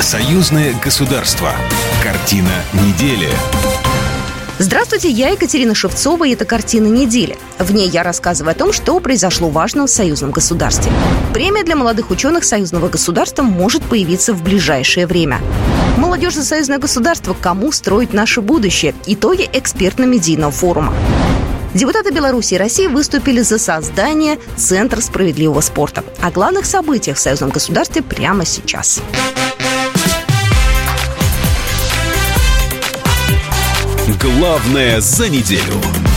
Союзное государство. Картина недели. Здравствуйте, я Екатерина Шевцова, и это «Картина недели». В ней я рассказываю о том, что произошло важного в союзном государстве. Премия для молодых ученых союзного государства может появиться в ближайшее время. Молодежь за союзное государство. Кому строить наше будущее? Итоги экспертно-медийного форума. Депутаты Беларуси и России выступили за создание Центра справедливого спорта. О главных событиях в союзном государстве прямо сейчас. Главное за неделю.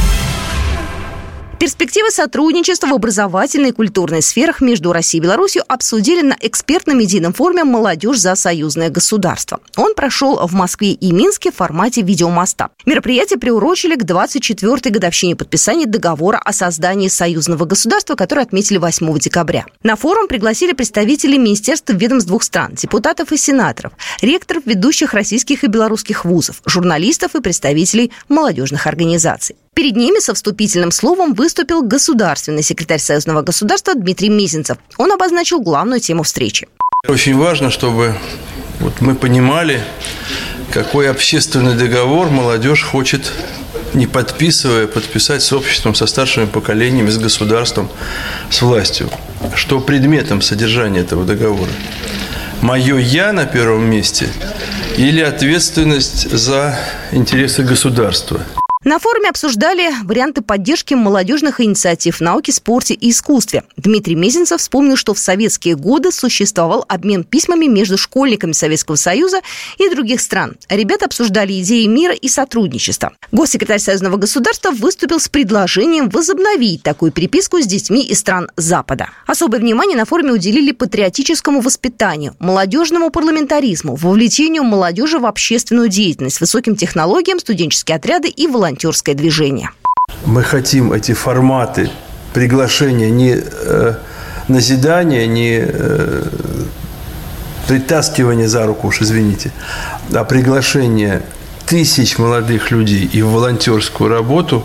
Перспективы сотрудничества в образовательной и культурной сферах между Россией и Беларусью обсудили на экспертно-медийном форуме «Молодежь за союзное государство». Он прошел в Москве и Минске в формате видеомоста. Мероприятие приурочили к 24-й годовщине подписания договора о создании союзного государства, который отметили 8 декабря. На форум пригласили представителей министерств ведомств двух стран, депутатов и сенаторов, ректоров ведущих российских и белорусских вузов, журналистов и представителей молодежных организаций. Перед ними со вступительным словом выступил государственный секретарь Союзного государства Дмитрий Мизинцев. Он обозначил главную тему встречи. Очень важно, чтобы вот мы понимали, какой общественный договор молодежь хочет, не подписывая, подписать с обществом, со старшими поколениями, с государством, с властью. Что предметом содержания этого договора? Мое «я» на первом месте или ответственность за интересы государства – на форуме обсуждали варианты поддержки молодежных инициатив в науке, спорте и искусстве. Дмитрий Мезенцев вспомнил, что в советские годы существовал обмен письмами между школьниками Советского Союза и других стран. Ребята обсуждали идеи мира и сотрудничества. Госсекретарь Союзного государства выступил с предложением возобновить такую переписку с детьми из стран Запада. Особое внимание на форуме уделили патриотическому воспитанию, молодежному парламентаризму, вовлечению молодежи в общественную деятельность, высоким технологиям, студенческие отряды и волонтеры волонтерское движение. Мы хотим эти форматы приглашения не э, назидания, не э, притаскивания за руку, уж извините, а приглашение тысяч молодых людей и в волонтерскую работу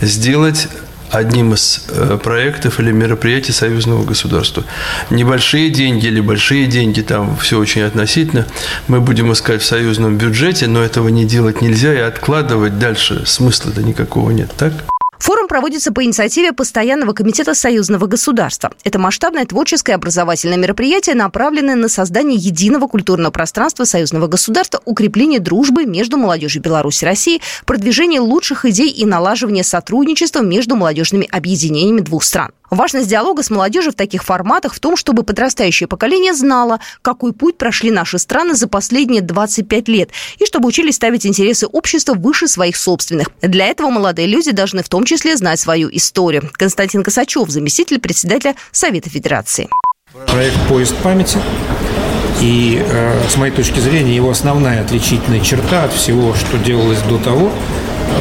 сделать одним из э, проектов или мероприятий союзного государства. Небольшие деньги или большие деньги, там все очень относительно, мы будем искать в союзном бюджете, но этого не делать нельзя и откладывать дальше смысла-то никакого нет, так? Форум проводится по инициативе Постоянного комитета союзного государства. Это масштабное творческое образовательное мероприятие, направленное на создание единого культурного пространства союзного государства, укрепление дружбы между молодежью Беларуси и России, продвижение лучших идей и налаживание сотрудничества между молодежными объединениями двух стран. Важность диалога с молодежью в таких форматах в том, чтобы подрастающее поколение знало, какой путь прошли наши страны за последние 25 лет, и чтобы учились ставить интересы общества выше своих собственных. Для этого молодые люди должны в том числе знать свою историю. Константин Косачев, заместитель председателя Совета Федерации. Проект «Поезд памяти» И э, с моей точки зрения его основная отличительная черта от всего, что делалось до того,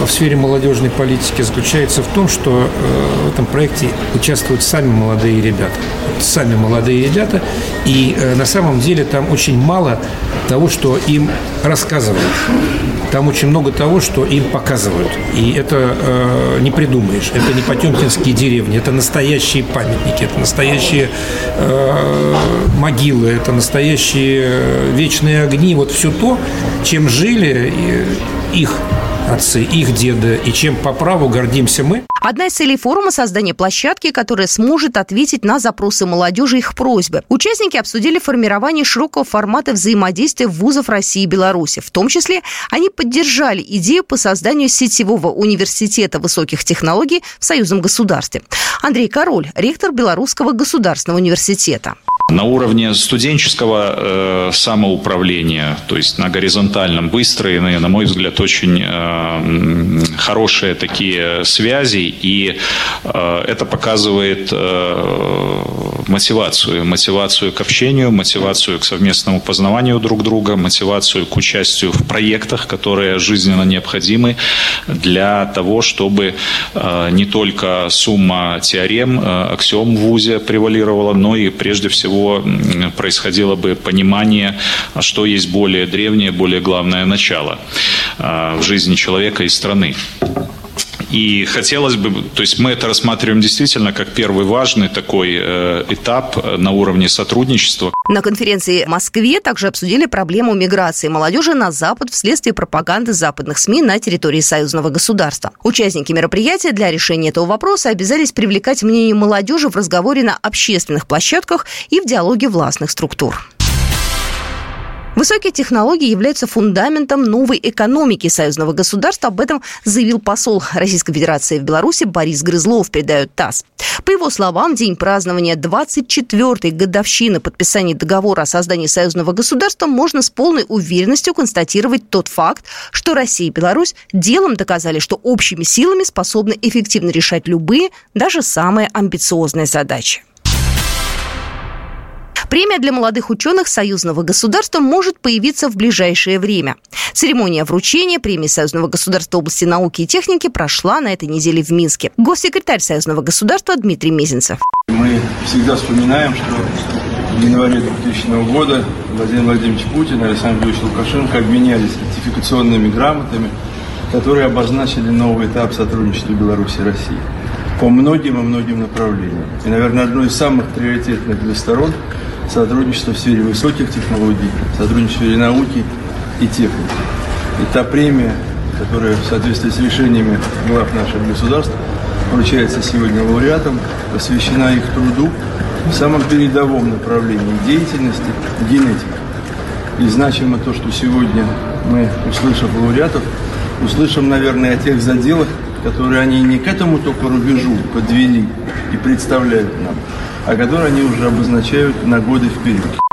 в сфере молодежной политики заключается в том, что э, в этом проекте участвуют сами молодые ребята. Сами молодые ребята. И э, на самом деле там очень мало того, что им рассказывают. Там очень много того, что им показывают. И это э, не придумаешь. Это не потемкинские деревни. Это настоящие памятники. Это настоящие э, могилы. Это настоящие вечные огни. Вот все то, чем жили их отцы, их деды, и чем по праву гордимся мы. Одна из целей форума – создание площадки, которая сможет ответить на запросы молодежи и их просьбы. Участники обсудили формирование широкого формата взаимодействия вузов России и Беларуси. В том числе они поддержали идею по созданию сетевого университета высоких технологий в союзном государстве. Андрей Король, ректор Белорусского государственного университета. На уровне студенческого э, самоуправления, то есть на горизонтальном выстроены, на мой взгляд, очень э, хорошие такие связи, и э, это показывает э, мотивацию, мотивацию к общению, мотивацию к совместному познаванию друг друга, мотивацию к участию в проектах, которые жизненно необходимы для того, чтобы э, не только сумма теорем, аксиом в ВУЗе превалировала, но и прежде всего происходило бы понимание, что есть более древнее, более главное начало в жизни человека и страны. И хотелось бы, то есть мы это рассматриваем действительно как первый важный такой э, этап на уровне сотрудничества. На конференции в Москве также обсудили проблему миграции молодежи на Запад вследствие пропаганды западных СМИ на территории союзного государства. Участники мероприятия для решения этого вопроса обязались привлекать мнение молодежи в разговоре на общественных площадках и в диалоге властных структур. Высокие технологии являются фундаментом новой экономики союзного государства. Об этом заявил посол Российской Федерации в Беларуси Борис Грызлов, передает ТАСС. По его словам, день празднования 24-й годовщины подписания договора о создании союзного государства можно с полной уверенностью констатировать тот факт, что Россия и Беларусь делом доказали, что общими силами способны эффективно решать любые, даже самые амбициозные задачи. Премия для молодых ученых союзного государства может появиться в ближайшее время. Церемония вручения премии союзного государства области науки и техники прошла на этой неделе в Минске. Госсекретарь союзного государства Дмитрий Мезенцев. Мы всегда вспоминаем, что в январе 2000 года Владимир Владимирович Путин и Александр Юрьевич Лукашенко обменялись ратификационными грамотами, которые обозначили новый этап сотрудничества Беларуси и России по многим и многим направлениям. И, наверное, одно из самых приоритетных для сторон – сотрудничество в сфере высоких технологий, сотрудничество в сфере науки и техники. И та премия, которая в соответствии с решениями глав наших государств вручается сегодня лауреатам, посвящена их труду в самом передовом направлении деятельности генетики. И значимо то, что сегодня мы, услышав лауреатов, услышим, наверное, о тех заделах, которые они не к этому только рубежу подвели и представляют нам, а которые они уже обозначают на годы вперед.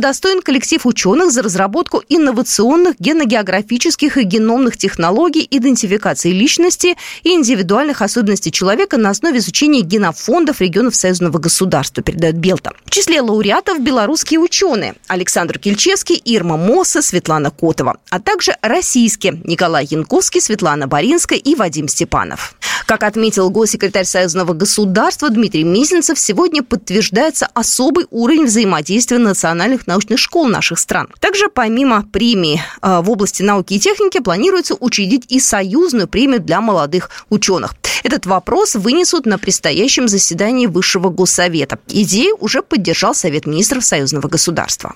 Удостоен коллектив ученых за разработку инновационных геногеографических и геномных технологий идентификации личности и индивидуальных особенностей человека на основе изучения генофондов регионов союзного государства, передает Белта. В числе лауреатов белорусские ученые Александр Кельчевский, Ирма Мосса, Светлана Котова, а также российские Николай Янковский, Светлана Боринская и Вадим Степанов. Как отметил госсекретарь Союзного государства Дмитрий Мизинцев, сегодня подтверждается особый уровень взаимодействия национальных научных школ наших стран. Также помимо премии э, в области науки и техники планируется учредить и союзную премию для молодых ученых. Этот вопрос вынесут на предстоящем заседании Высшего Госсовета. Идею уже поддержал Совет министров Союзного государства.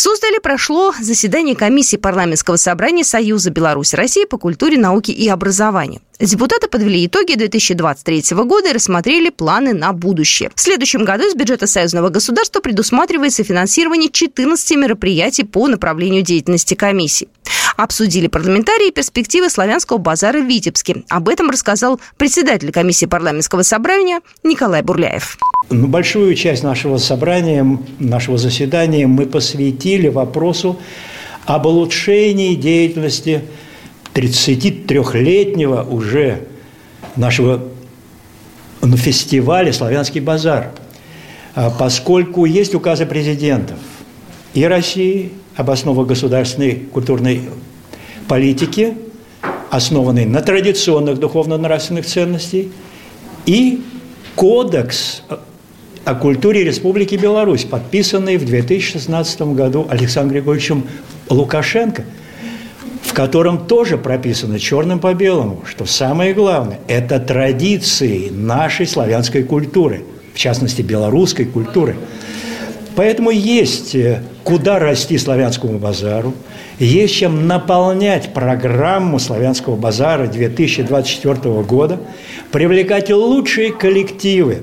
В Суздале прошло заседание комиссии парламентского собрания Союза Беларуси России по культуре, науке и образованию. Депутаты подвели итоги 2023 года и рассмотрели планы на будущее. В следующем году из бюджета союзного государства предусматривается финансирование 14 мероприятий по направлению деятельности комиссии. Обсудили парламентарии перспективы славянского базара в Витебске. Об этом рассказал председатель комиссии парламентского собрания Николай Бурляев. Ну, большую часть нашего собрания, нашего заседания мы посвятили вопросу об улучшении деятельности 33-летнего уже нашего ну, фестиваля «Славянский базар», а, поскольку есть указы президентов и России об основах государственной культурной политики, основанной на традиционных духовно-нравственных ценностях, и кодекс о культуре Республики Беларусь, подписанный в 2016 году Александром Григорьевичем Лукашенко – в котором тоже прописано черным по белому, что самое главное – это традиции нашей славянской культуры, в частности, белорусской культуры. Поэтому есть э, куда расти славянскому базару, есть чем наполнять программу славянского базара 2024 года, привлекать лучшие коллективы,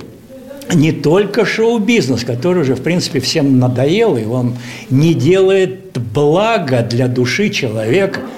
не только шоу-бизнес, который уже, в принципе, всем надоел, и он не делает блага для души человека –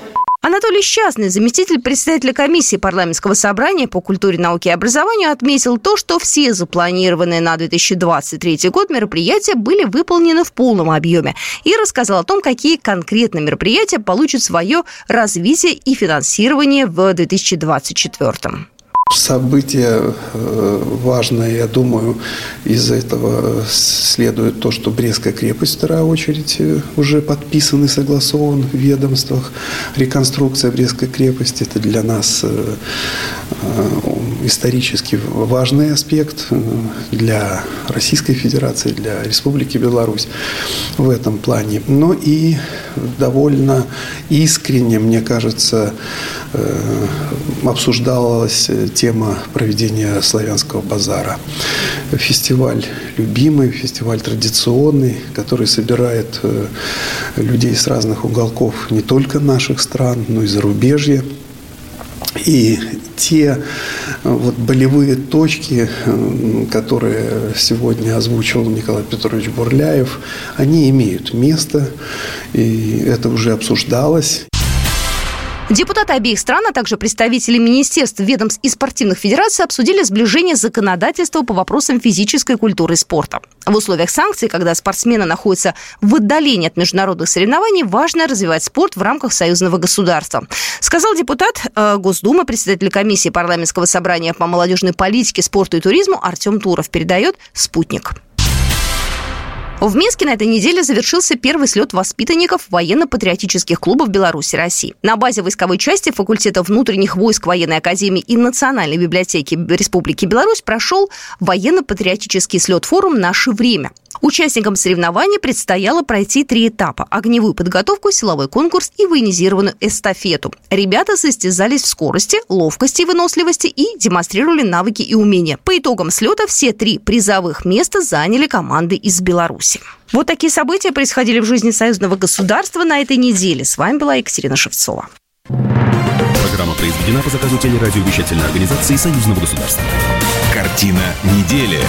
Анатолий Счастный, заместитель председателя комиссии парламентского собрания по культуре, науке и образованию, отметил то, что все запланированные на 2023 год мероприятия были выполнены в полном объеме и рассказал о том, какие конкретно мероприятия получат свое развитие и финансирование в 2024. Событие э, важное, я думаю, из этого следует то, что Брестская крепость, вторая очередь, э, уже подписан и согласован в ведомствах. Реконструкция Брестской крепости – это для нас э, исторически важный аспект для Российской Федерации, для Республики Беларусь в этом плане. Но и довольно искренне, мне кажется, обсуждалась тема проведения славянского базара. Фестиваль любимый, фестиваль традиционный, который собирает э, людей с разных уголков не только наших стран, но и зарубежья. И те э, вот болевые точки, э, которые сегодня озвучил Николай Петрович Бурляев, они имеют место, и это уже обсуждалось. Депутаты обеих стран, а также представители министерств, ведомств и спортивных федераций обсудили сближение законодательства по вопросам физической культуры и спорта. В условиях санкций, когда спортсмены находятся в отдалении от международных соревнований, важно развивать спорт в рамках союзного государства. Сказал депутат э, Госдумы, председатель комиссии парламентского собрания по молодежной политике, спорту и туризму Артем Туров. Передает «Спутник». В Минске на этой неделе завершился первый слет воспитанников военно-патриотических клубов Беларуси и России. На базе войсковой части факультета внутренних войск военной академии и Национальной библиотеки Республики Беларусь прошел военно-патриотический слет-форум «Наше время». Участникам соревнований предстояло пройти три этапа – огневую подготовку, силовой конкурс и военизированную эстафету. Ребята состязались в скорости, ловкости и выносливости и демонстрировали навыки и умения. По итогам слета все три призовых места заняли команды из Беларуси. Вот такие события происходили в жизни союзного государства на этой неделе. С вами была Екатерина Шевцова. Программа произведена по заказу телерадиовещательной организации союзного государства. Картина недели.